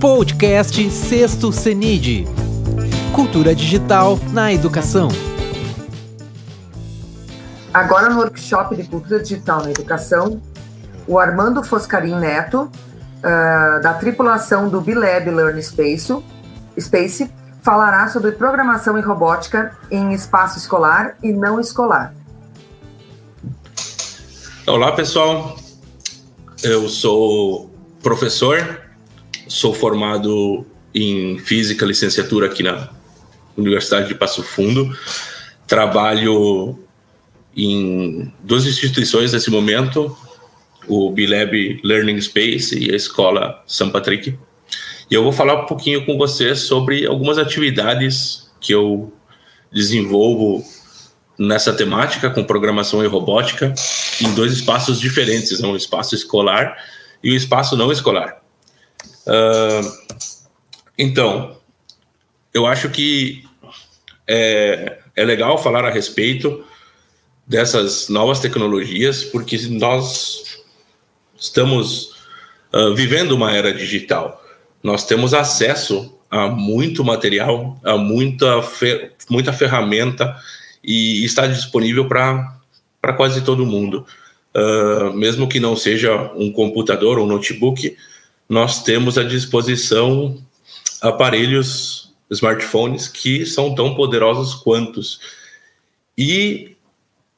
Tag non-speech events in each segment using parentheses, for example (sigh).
Podcast Sexto CENID. Cultura digital na educação. Agora no workshop de Cultura Digital na Educação, o Armando Foscarim Neto, uh, da tripulação do Bilab Learn Space, Space, falará sobre programação e robótica em espaço escolar e não escolar. Olá, pessoal. Eu sou professor sou formado em física, licenciatura aqui na Universidade de Passo Fundo. Trabalho em duas instituições nesse momento, o Bilab Learning Space e a Escola São Patrick. E eu vou falar um pouquinho com vocês sobre algumas atividades que eu desenvolvo nessa temática com programação e robótica em dois espaços diferentes, né? um espaço escolar e um espaço não escolar. Uh, então, eu acho que é, é legal falar a respeito dessas novas tecnologias, porque nós estamos uh, vivendo uma era digital. Nós temos acesso a muito material, a muita, fer muita ferramenta e está disponível para quase todo mundo. Uh, mesmo que não seja um computador ou um notebook, nós temos à disposição aparelhos, smartphones que são tão poderosos quantos e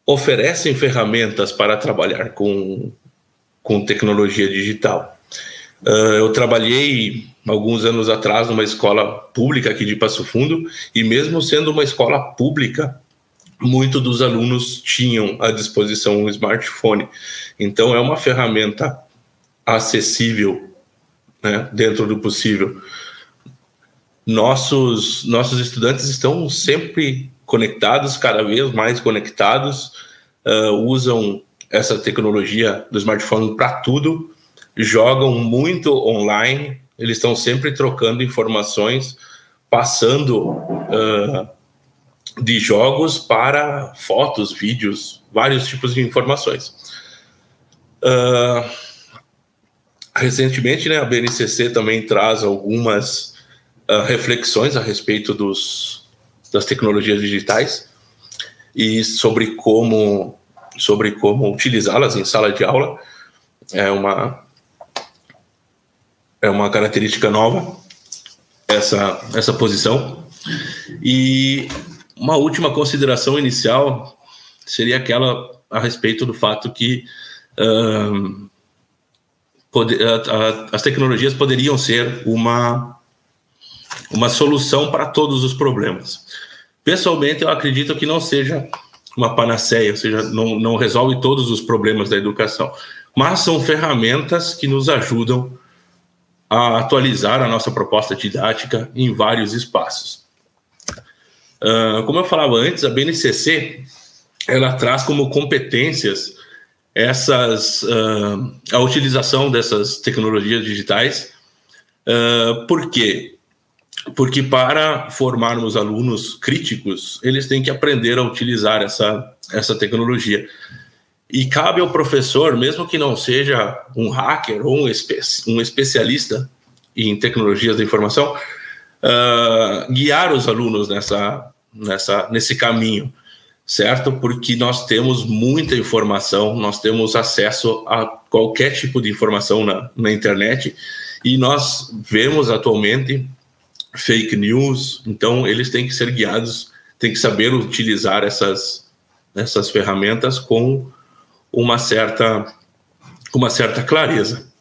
oferecem ferramentas para trabalhar com, com tecnologia digital. Uh, eu trabalhei alguns anos atrás numa escola pública aqui de Passo Fundo e mesmo sendo uma escola pública, muitos dos alunos tinham à disposição um smartphone. Então é uma ferramenta acessível né, dentro do possível. Nossos, nossos estudantes estão sempre conectados, cada vez mais conectados, uh, usam essa tecnologia do smartphone para tudo, jogam muito online, eles estão sempre trocando informações, passando uh, de jogos para fotos, vídeos, vários tipos de informações. Uh, Recentemente, né, a BNCC também traz algumas uh, reflexões a respeito dos, das tecnologias digitais e sobre como, sobre como utilizá-las em sala de aula. É uma, é uma característica nova essa, essa posição. E uma última consideração inicial seria aquela a respeito do fato que uh, as tecnologias poderiam ser uma, uma solução para todos os problemas. Pessoalmente, eu acredito que não seja uma panaceia, ou seja, não, não resolve todos os problemas da educação, mas são ferramentas que nos ajudam a atualizar a nossa proposta didática em vários espaços. Uh, como eu falava antes, a BNCC ela traz como competências essas uh, a utilização dessas tecnologias digitais. Uh, por quê? Porque para formarmos alunos críticos, eles têm que aprender a utilizar essa, essa tecnologia. E cabe ao professor, mesmo que não seja um hacker ou um, espe um especialista em tecnologias da informação, uh, guiar os alunos nessa, nessa, nesse caminho certo? Porque nós temos muita informação, nós temos acesso a qualquer tipo de informação na, na internet e nós vemos atualmente fake news, então eles têm que ser guiados, têm que saber utilizar essas, essas ferramentas com uma certa, uma certa clareza.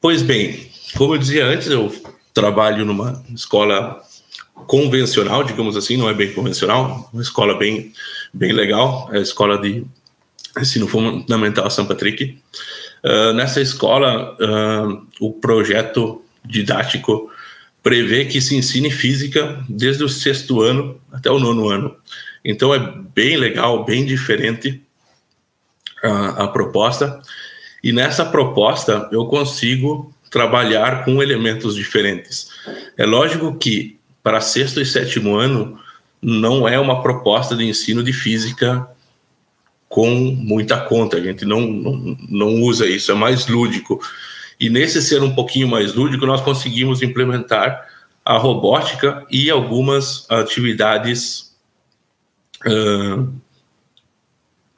Pois bem, como eu dizia antes, eu trabalho numa escola convencional, digamos assim, não é bem convencional, uma escola bem, bem legal, é a escola de ensino fundamental São Patrick. Uh, nessa escola, uh, o projeto didático prevê que se ensine física desde o sexto ano até o nono ano. Então é bem legal, bem diferente a, a proposta. E nessa proposta eu consigo trabalhar com elementos diferentes. É lógico que para sexto e sétimo ano não é uma proposta de ensino de física com muita conta, a gente não, não, não usa isso, é mais lúdico. E nesse ser um pouquinho mais lúdico, nós conseguimos implementar a robótica e algumas atividades uh,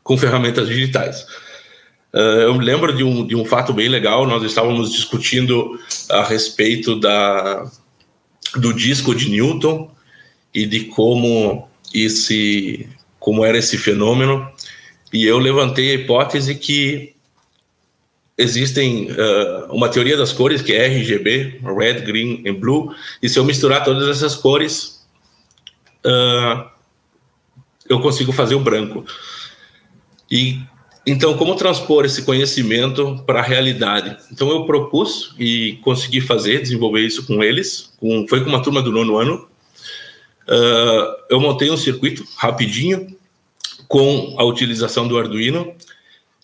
com ferramentas digitais. Uh, eu me lembro de um, de um fato bem legal, nós estávamos discutindo a respeito da, do disco de Newton e de como esse como era esse fenômeno e eu levantei a hipótese que existem uh, uma teoria das cores que é RGB, red, green e blue, e se eu misturar todas essas cores, uh, eu consigo fazer o branco. E então, como transpor esse conhecimento para a realidade? Então, eu propus e consegui fazer, desenvolver isso com eles. Com, foi com uma turma do nono ano. Uh, eu montei um circuito rapidinho com a utilização do Arduino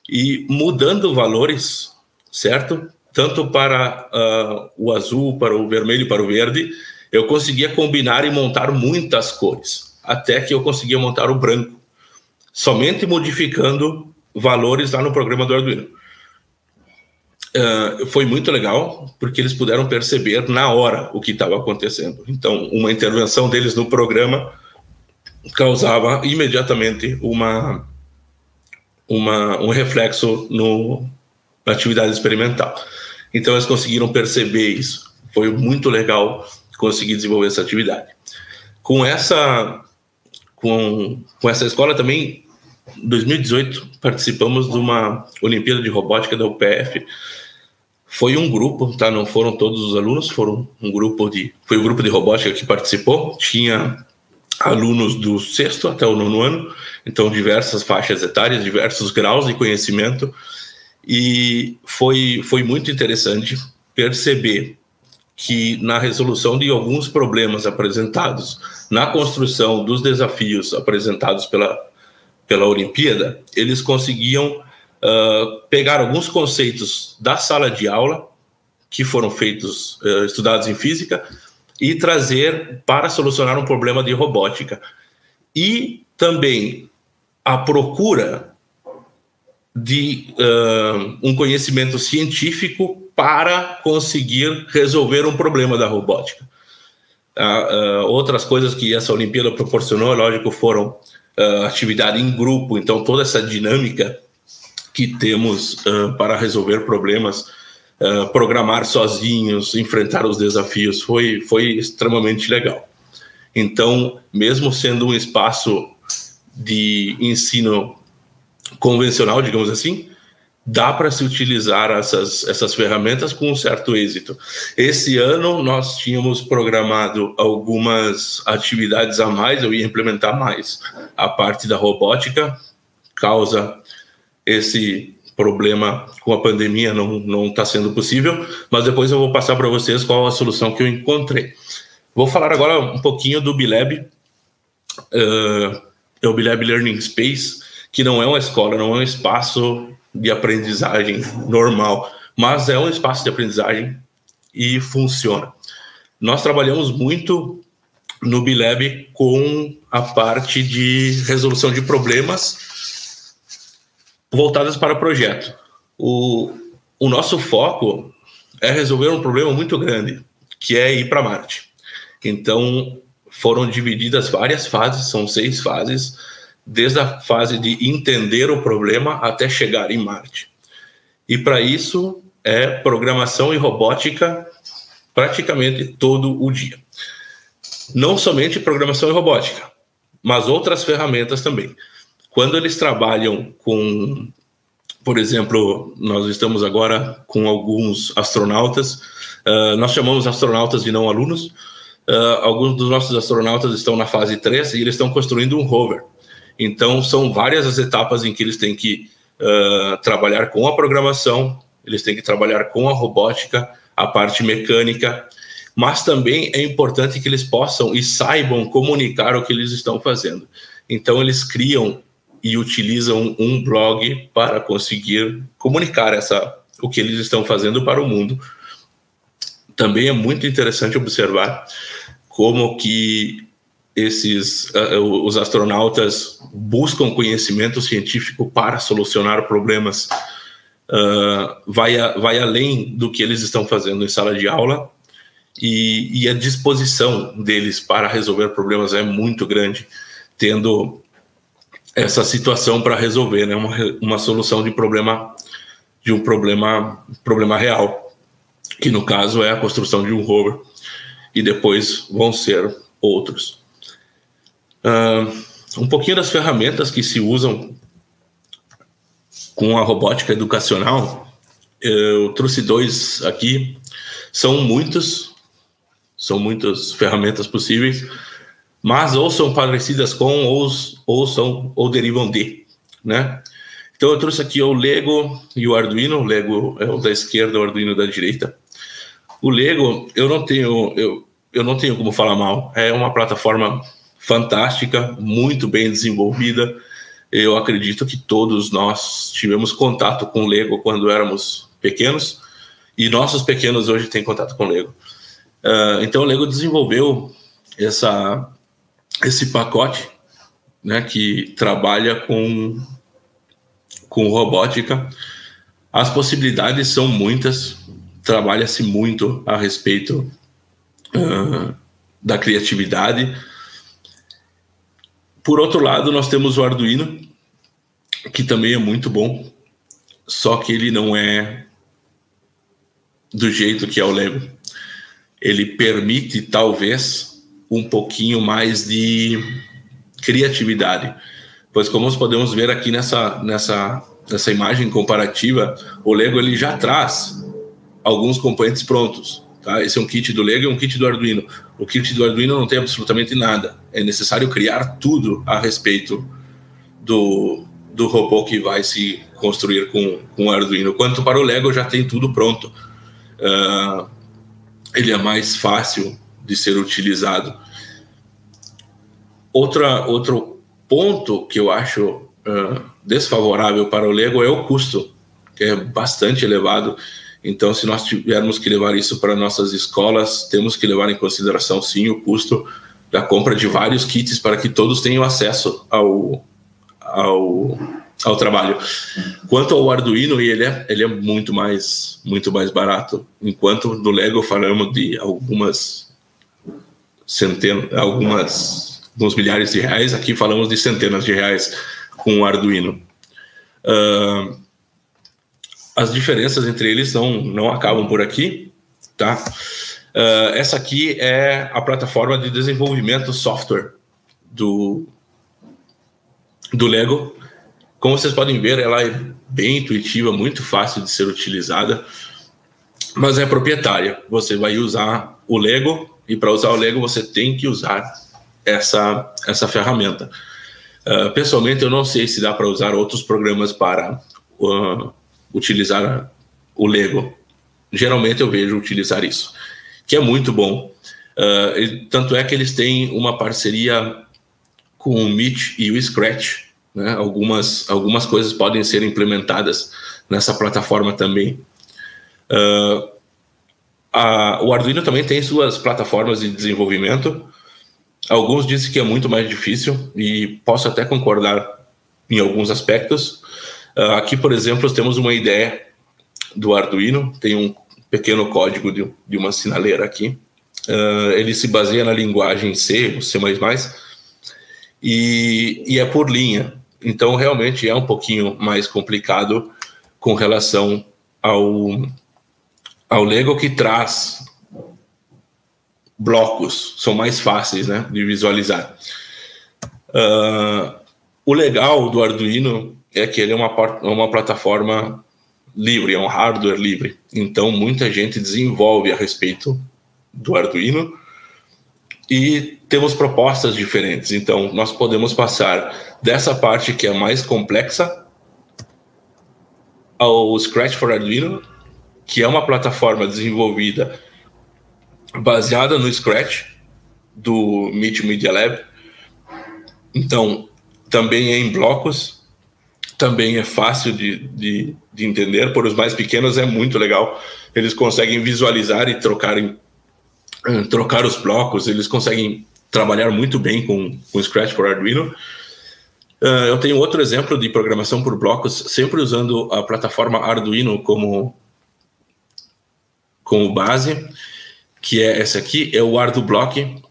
e mudando valores, certo? Tanto para uh, o azul, para o vermelho, para o verde, eu conseguia combinar e montar muitas cores, até que eu conseguia montar o branco, somente modificando valores lá no programa do Arduino. Uh, foi muito legal, porque eles puderam perceber na hora o que estava acontecendo. Então, uma intervenção deles no programa causava imediatamente uma, uma, um reflexo no, na atividade experimental. Então, eles conseguiram perceber isso. Foi muito legal conseguir desenvolver essa atividade. Com essa, com, com essa escola também, em 2018, participamos de uma Olimpíada de Robótica da UPF. Foi um grupo, tá? Não foram todos os alunos, foram um grupo de, foi o um grupo de robótica que participou. Tinha alunos do sexto até o nono ano, então diversas faixas etárias, diversos graus de conhecimento, e foi, foi muito interessante perceber que na resolução de alguns problemas apresentados, na construção dos desafios apresentados pela, pela Olimpíada, eles conseguiam uh, pegar alguns conceitos da sala de aula, que foram feitos, uh, estudados em física, e trazer para solucionar um problema de robótica. E também a procura de uh, um conhecimento científico para conseguir resolver um problema da robótica. Uh, outras coisas que essa Olimpíada proporcionou, lógico, foram atividade em grupo, então toda essa dinâmica que temos para resolver problemas uh, programar sozinhos, enfrentar os desafios, foi, foi extremamente legal. Então, mesmo sendo um espaço de ensino convencional, digamos assim, dá para se utilizar essas, essas ferramentas com um certo êxito. Esse ano nós tínhamos programado algumas atividades a mais, eu ia implementar mais. A parte da robótica causa esse problema com a pandemia não está sendo possível, mas depois eu vou passar para vocês qual a solução que eu encontrei. Vou falar agora um pouquinho do Bilab, uh, é o Bilab Learning Space, que não é uma escola, não é um espaço de aprendizagem normal, mas é um espaço de aprendizagem e funciona. Nós trabalhamos muito no Bilab com a parte de resolução de problemas voltadas para projeto. O, o nosso foco é resolver um problema muito grande, que é ir para Marte. Então, foram divididas várias fases, são seis fases, desde a fase de entender o problema até chegar em Marte. E para isso é programação e robótica praticamente todo o dia. Não somente programação e robótica, mas outras ferramentas também. Quando eles trabalham com, por exemplo, nós estamos agora com alguns astronautas, uh, nós chamamos astronautas de não alunos, uh, alguns dos nossos astronautas estão na fase 3 e eles estão construindo um rover. Então, são várias as etapas em que eles têm que uh, trabalhar com a programação, eles têm que trabalhar com a robótica, a parte mecânica, mas também é importante que eles possam e saibam comunicar o que eles estão fazendo. Então, eles criam e utilizam um blog para conseguir comunicar essa, o que eles estão fazendo para o mundo. Também é muito interessante observar como que esses uh, os astronautas buscam conhecimento científico para solucionar problemas uh, vai, a, vai além do que eles estão fazendo em sala de aula e, e a disposição deles para resolver problemas é muito grande, tendo essa situação para resolver, né? uma, uma solução de problema de um problema problema real, que no caso é a construção de um rover e depois vão ser outros. Uh, um pouquinho das ferramentas que se usam com a robótica educacional, eu trouxe dois aqui. São muitos, são muitas ferramentas possíveis, mas ou são parecidas com ou, ou são ou derivam de, né? Então eu trouxe aqui o Lego e o Arduino. O Lego é o da esquerda, o Arduino da direita. O Lego eu não tenho eu, eu não tenho como falar mal. É uma plataforma fantástica, muito bem desenvolvida. Eu acredito que todos nós tivemos contato com Lego quando éramos pequenos e nossos pequenos hoje têm contato com Lego. Uh, então o Lego desenvolveu essa, esse pacote né, que trabalha com, com robótica. As possibilidades são muitas, trabalha-se muito a respeito uh, da criatividade. Por outro lado, nós temos o Arduino, que também é muito bom, só que ele não é do jeito que é o Lego. Ele permite, talvez, um pouquinho mais de criatividade. Pois como nós podemos ver aqui nessa, nessa, nessa imagem comparativa, o Lego ele já traz alguns componentes prontos. Tá? Esse é um kit do Lego e um kit do Arduino. O kit do Arduino não tem absolutamente nada. É necessário criar tudo a respeito do, do robô que vai se construir com, com o Arduino. Quanto para o Lego, já tem tudo pronto. Uh, ele é mais fácil de ser utilizado. Outra, outro ponto que eu acho uh, desfavorável para o Lego é o custo, que é bastante elevado. Então, se nós tivermos que levar isso para nossas escolas, temos que levar em consideração, sim, o custo da compra de vários kits para que todos tenham acesso ao, ao, ao trabalho. Quanto ao Arduino, ele é, ele é muito mais muito mais barato. Enquanto no Lego falamos de algumas centenas, algumas uns milhares de reais, aqui falamos de centenas de reais com o Arduino. Uh, as diferenças entre eles não, não acabam por aqui, tá? Uh, essa aqui é a plataforma de desenvolvimento software do, do Lego. Como vocês podem ver, ela é bem intuitiva, muito fácil de ser utilizada, mas é proprietária. Você vai usar o Lego e para usar o Lego você tem que usar essa, essa ferramenta. Uh, pessoalmente, eu não sei se dá para usar outros programas para uh, utilizar o Lego. Geralmente eu vejo utilizar isso, que é muito bom. Uh, tanto é que eles têm uma parceria com o Meet e o Scratch. Né? Algumas, algumas coisas podem ser implementadas nessa plataforma também. Uh, a, o Arduino também tem suas plataformas de desenvolvimento. Alguns dizem que é muito mais difícil e posso até concordar em alguns aspectos. Uh, aqui, por exemplo, temos uma ideia do Arduino, tem um pequeno código de, de uma sinaleira aqui. Uh, ele se baseia na linguagem C, C++, e, e é por linha. Então, realmente é um pouquinho mais complicado com relação ao, ao Lego que traz blocos, são mais fáceis né, de visualizar. Uh, o legal do Arduino é que ele é uma, uma plataforma livre, é um hardware livre. Então, muita gente desenvolve a respeito do Arduino e temos propostas diferentes. Então, nós podemos passar dessa parte que é mais complexa ao Scratch for Arduino, que é uma plataforma desenvolvida baseada no Scratch do Meet Media Lab. Então, também é em blocos, também é fácil de, de, de entender. Por os mais pequenos é muito legal. Eles conseguem visualizar e trocar, em, trocar os blocos, eles conseguem trabalhar muito bem com, com Scratch for Arduino. Uh, eu tenho outro exemplo de programação por blocos, sempre usando a plataforma Arduino como, como base, que é essa aqui, é o ArduBlock.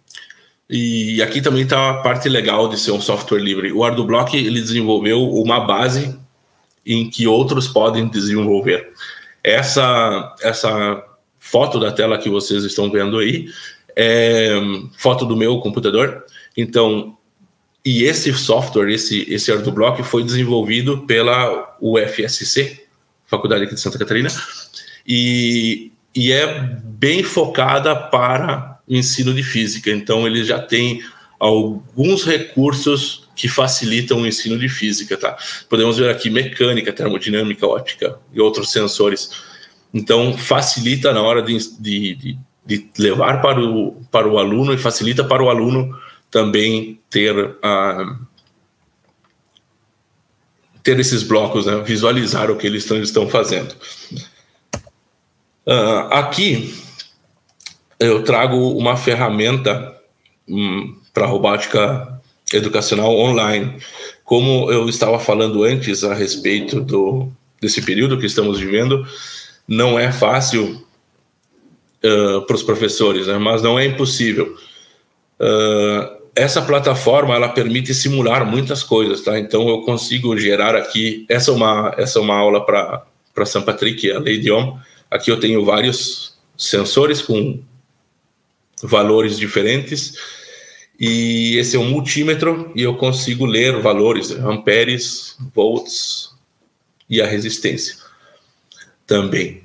E aqui também está a parte legal de ser um software livre. O ArduBlock ele desenvolveu uma base em que outros podem desenvolver. Essa, essa foto da tela que vocês estão vendo aí é foto do meu computador. Então, e esse software, esse, esse ArduBlock, foi desenvolvido pela UFSC, Faculdade aqui de Santa Catarina, e, e é bem focada para ensino de física. Então, ele já tem alguns recursos que facilitam o ensino de física, tá? Podemos ver aqui mecânica, termodinâmica, óptica e outros sensores. Então, facilita na hora de, de, de, levar para o, para o aluno e facilita para o aluno também ter uh, ter esses blocos, né? visualizar o que eles estão, estão fazendo. Uh, aqui eu trago uma ferramenta um, para robótica educacional online. Como eu estava falando antes a respeito do, desse período que estamos vivendo, não é fácil uh, para os professores, né? mas não é impossível. Uh, essa plataforma ela permite simular muitas coisas, tá? Então eu consigo gerar aqui. Essa é uma essa é uma aula para para São Patrick, a Lei Dion. Aqui eu tenho vários sensores com valores diferentes e esse é um multímetro e eu consigo ler valores, amperes, volts e a resistência também.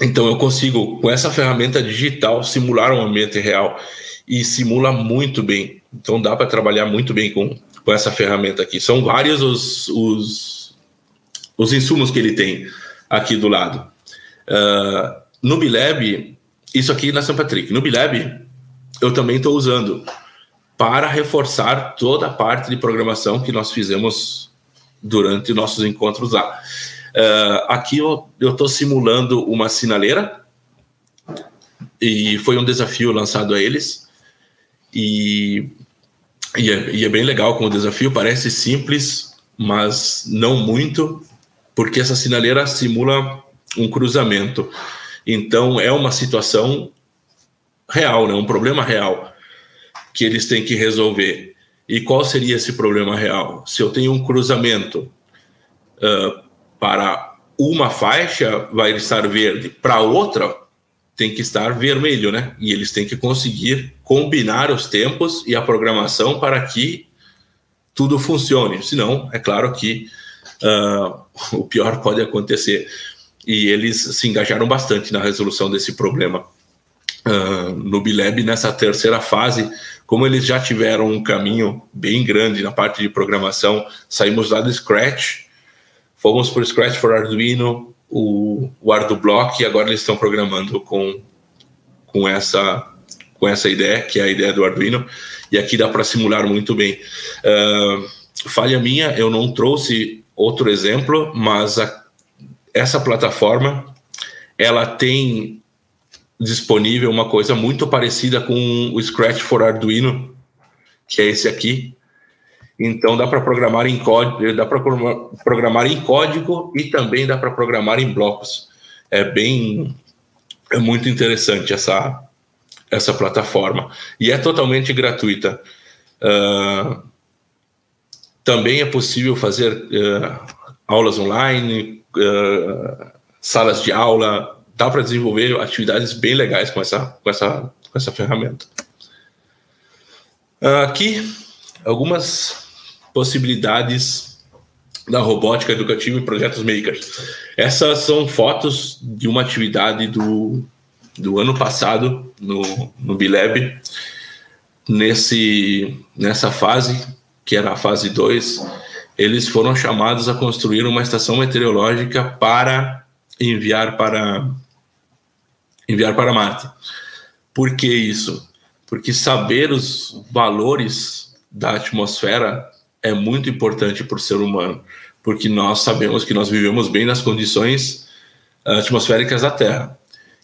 Então eu consigo com essa ferramenta digital simular um ambiente real e simula muito bem. Então dá para trabalhar muito bem com, com essa ferramenta aqui. São vários os, os, os insumos que ele tem aqui do lado. Uh, no Bilab, isso aqui na São Patrick, no Bilab eu também estou usando para reforçar toda a parte de programação que nós fizemos durante nossos encontros lá. Uh, aqui eu estou simulando uma sinaleira e foi um desafio lançado a eles e, e, é, e é bem legal como desafio, parece simples, mas não muito, porque essa sinaleira simula um cruzamento. Então é uma situação real, né? um problema real que eles têm que resolver. E qual seria esse problema real? Se eu tenho um cruzamento uh, para uma faixa, vai estar verde, para outra, tem que estar vermelho, né? E eles têm que conseguir combinar os tempos e a programação para que tudo funcione. Senão, é claro que uh, (laughs) o pior pode acontecer. E eles se engajaram bastante na resolução desse problema. Uh, no Bileb, nessa terceira fase, como eles já tiveram um caminho bem grande na parte de programação, saímos lá do Scratch, fomos para o Scratch for Arduino, o, o ArduBlock e agora eles estão programando com, com, essa, com essa ideia, que é a ideia do Arduino, e aqui dá para simular muito bem. Uh, falha minha, eu não trouxe outro exemplo, mas a, essa plataforma ela tem disponível uma coisa muito parecida com o Scratch for Arduino, que é esse aqui, então dá para programar em código, dá para programar em código e também dá para programar em blocos. É bem, é muito interessante essa essa plataforma e é totalmente gratuita. Uh, também é possível fazer uh, aulas online, uh, salas de aula. Dá para desenvolver atividades bem legais com essa com essa com essa ferramenta. aqui algumas possibilidades da robótica educativa e projetos makers. Essas são fotos de uma atividade do, do ano passado no, no Bilab, nesse, nessa fase, que era a fase 2, eles foram chamados a construir uma estação meteorológica para enviar para enviar para Marte. Por que isso? Porque saber os valores da atmosfera é muito importante para o ser humano, porque nós sabemos que nós vivemos bem nas condições ah, atmosféricas da Terra.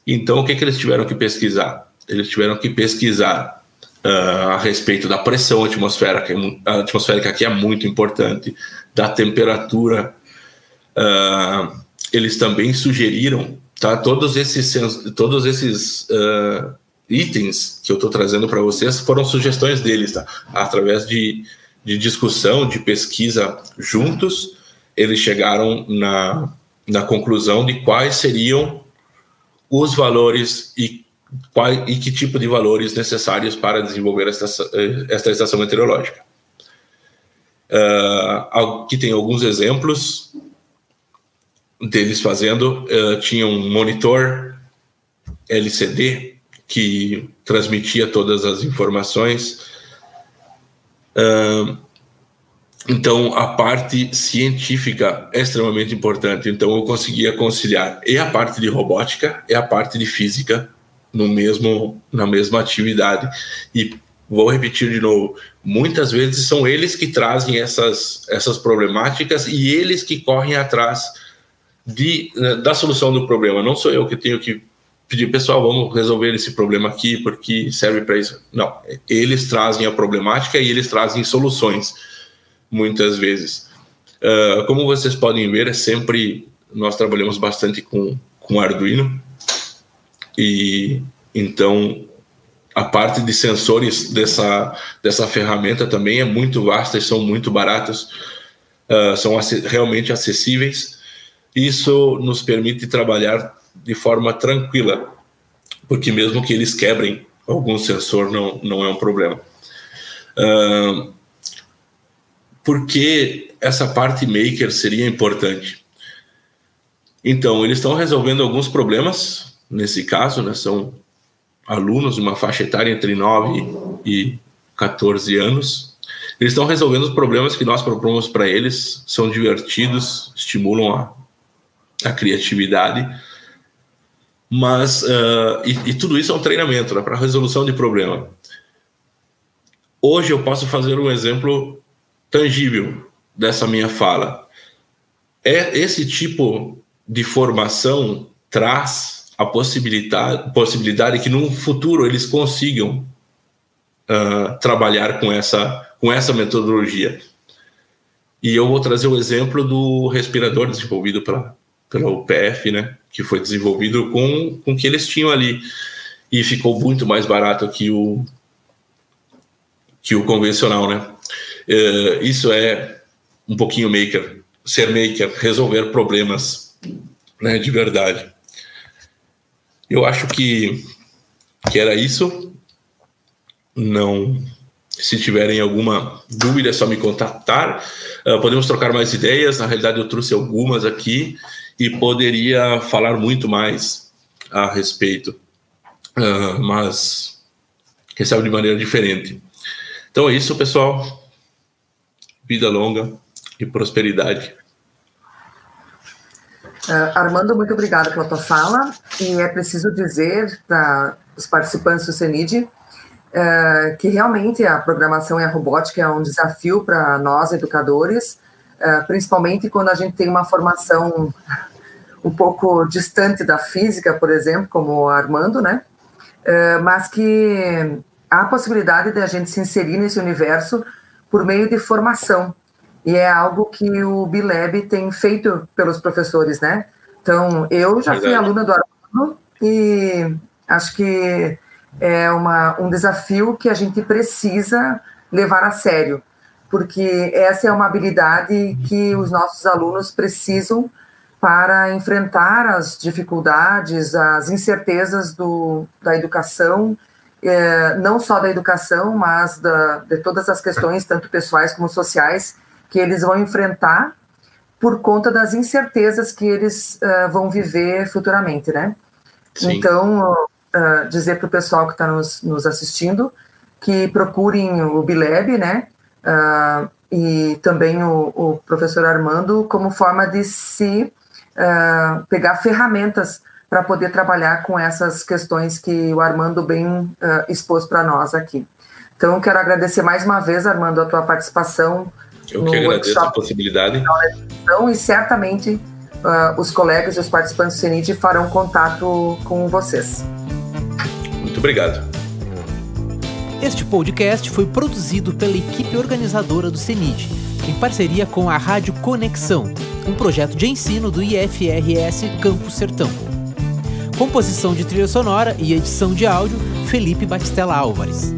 Então, o que, que eles tiveram que pesquisar? Eles tiveram que pesquisar uh, a respeito da pressão atmosférica, a atmosférica que é muito importante, da temperatura. Uh, eles também sugeriram, tá? Todos esses, todos esses uh, itens que eu estou trazendo para vocês foram sugestões deles, tá? Através de, de discussão, de pesquisa juntos, eles chegaram na, na conclusão de quais seriam os valores e qual, e que tipo de valores necessários para desenvolver esta, esta estação meteorológica. Uh, aqui tem alguns exemplos deles fazendo. Uh, tinha um monitor LCD que transmitia todas as informações. Uh, então, a parte científica é extremamente importante. Então, eu conseguia conciliar e a parte de robótica e a parte de física no mesmo na mesma atividade. E vou repetir de novo muitas vezes são eles que trazem essas essas problemáticas e eles que correm atrás de né, da solução do problema. Não sou eu que tenho que pedir pessoal vamos resolver esse problema aqui porque serve para isso. Não eles trazem a problemática e eles trazem soluções muitas vezes. Uh, como vocês podem ver é sempre nós trabalhamos bastante com com Arduino e então a parte de sensores dessa, dessa ferramenta também é muito vasta e são muito baratos, uh, são realmente acessíveis. Isso nos permite trabalhar de forma tranquila, porque mesmo que eles quebrem algum sensor, não, não é um problema. Uh, por que essa parte maker seria importante? Então, eles estão resolvendo alguns problemas nesse caso, né, são alunos de uma faixa etária entre 9 e 14 anos. Eles estão resolvendo os problemas que nós propomos para eles, são divertidos, estimulam a, a criatividade, mas uh, e, e, tudo isso é um treinamento né, para resolução de problema. Hoje eu posso fazer um exemplo tangível dessa minha fala. É esse tipo de formação traz a possibilidade, possibilidade que no futuro eles consigam uh, trabalhar com essa, com essa metodologia. E eu vou trazer o exemplo do respirador desenvolvido pela, pela UPF, né, que foi desenvolvido com, com o que eles tinham ali. E ficou muito mais barato que o, que o convencional, né? Uh, isso é um pouquinho maker, ser maker, resolver problemas né, de verdade. Eu acho que, que era isso. Não. Se tiverem alguma dúvida, é só me contatar. Uh, podemos trocar mais ideias. Na realidade, eu trouxe algumas aqui e poderia falar muito mais a respeito, uh, mas sabe de maneira diferente. Então é isso, pessoal. Vida longa e prosperidade. Uh, Armando, muito obrigada pela tua fala. E é preciso dizer para os participantes do CENID uh, que realmente a programação e a robótica é um desafio para nós, educadores, uh, principalmente quando a gente tem uma formação um pouco distante da física, por exemplo, como Armando, né? mas que há a possibilidade de a gente se inserir nesse universo por meio de formação. E é algo que o Bileb tem feito pelos professores, né? Então, eu já fui aluna do Armando e acho que é uma, um desafio que a gente precisa levar a sério, porque essa é uma habilidade que os nossos alunos precisam para enfrentar as dificuldades, as incertezas do, da educação, é, não só da educação, mas da, de todas as questões, tanto pessoais como sociais, que eles vão enfrentar por conta das incertezas que eles uh, vão viver futuramente, né? Sim. Então, uh, dizer para o pessoal que está nos, nos, assistindo que procurem o Bileb, né? Uh, e também o, o, professor Armando como forma de se pegar ferramentas para poder trabalhar com essas questões que o Armando bem expôs para nós aqui. Então, quero agradecer mais uma vez, Armando, a tua participação eu que agradeço a possibilidade. E certamente uh, os colegas e os participantes do CENID farão contato com vocês. Muito obrigado. Este podcast foi produzido pela equipe organizadora do CENID, em parceria com a Rádio Conexão, um projeto de ensino do IFRS Campo Sertão. Composição de trilha sonora e edição de áudio, Felipe Batistella Álvares.